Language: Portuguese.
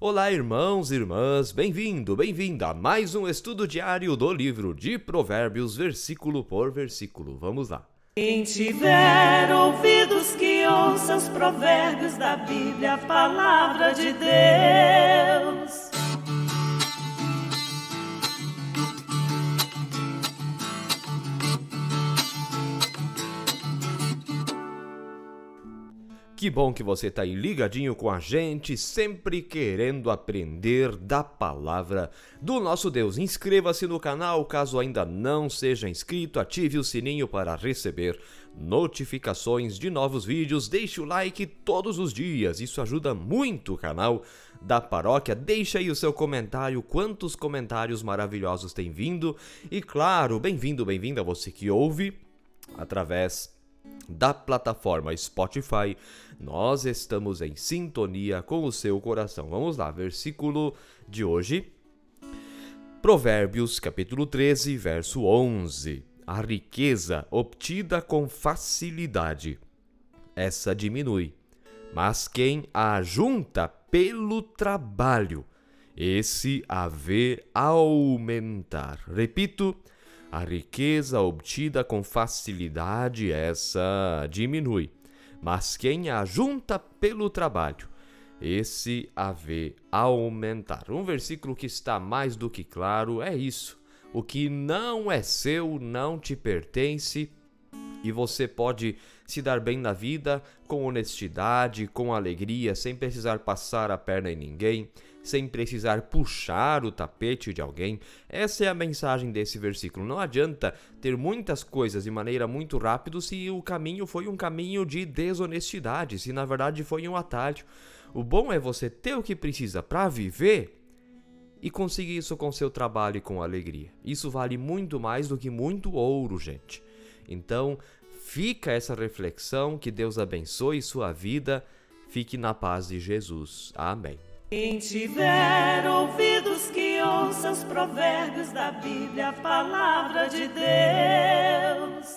Olá, irmãos e irmãs, bem-vindo, bem-vinda a mais um estudo diário do livro de Provérbios, versículo por versículo. Vamos lá. Quem tiver ouvidos que ouça os provérbios da Bíblia, a palavra de Deus. Que bom que você está aí ligadinho com a gente, sempre querendo aprender da palavra do nosso Deus. Inscreva-se no canal caso ainda não seja inscrito, ative o sininho para receber notificações de novos vídeos, deixe o like todos os dias, isso ajuda muito o canal da paróquia. Deixe aí o seu comentário, quantos comentários maravilhosos tem vindo. E claro, bem-vindo, bem-vinda você que ouve através da plataforma Spotify, nós estamos em sintonia com o seu coração. Vamos lá, versículo de hoje. Provérbios, capítulo 13, verso 11. A riqueza obtida com facilidade, essa diminui, mas quem a ajunta pelo trabalho, esse a vê aumentar. Repito, a riqueza obtida com facilidade, essa diminui, mas quem a junta pelo trabalho, esse a vê aumentar. Um versículo que está mais do que claro é isso. O que não é seu não te pertence e você pode se dar bem na vida com honestidade, com alegria, sem precisar passar a perna em ninguém, sem precisar puxar o tapete de alguém. Essa é a mensagem desse versículo. Não adianta ter muitas coisas de maneira muito rápida se o caminho foi um caminho de desonestidade, se na verdade foi um atalho. O bom é você ter o que precisa para viver e conseguir isso com seu trabalho e com alegria. Isso vale muito mais do que muito ouro, gente. Então, fica essa reflexão, que Deus abençoe sua vida. Fique na paz de Jesus. Amém. Quem tiver ouvidos que ouça os provérbios da Bíblia, a palavra de Deus.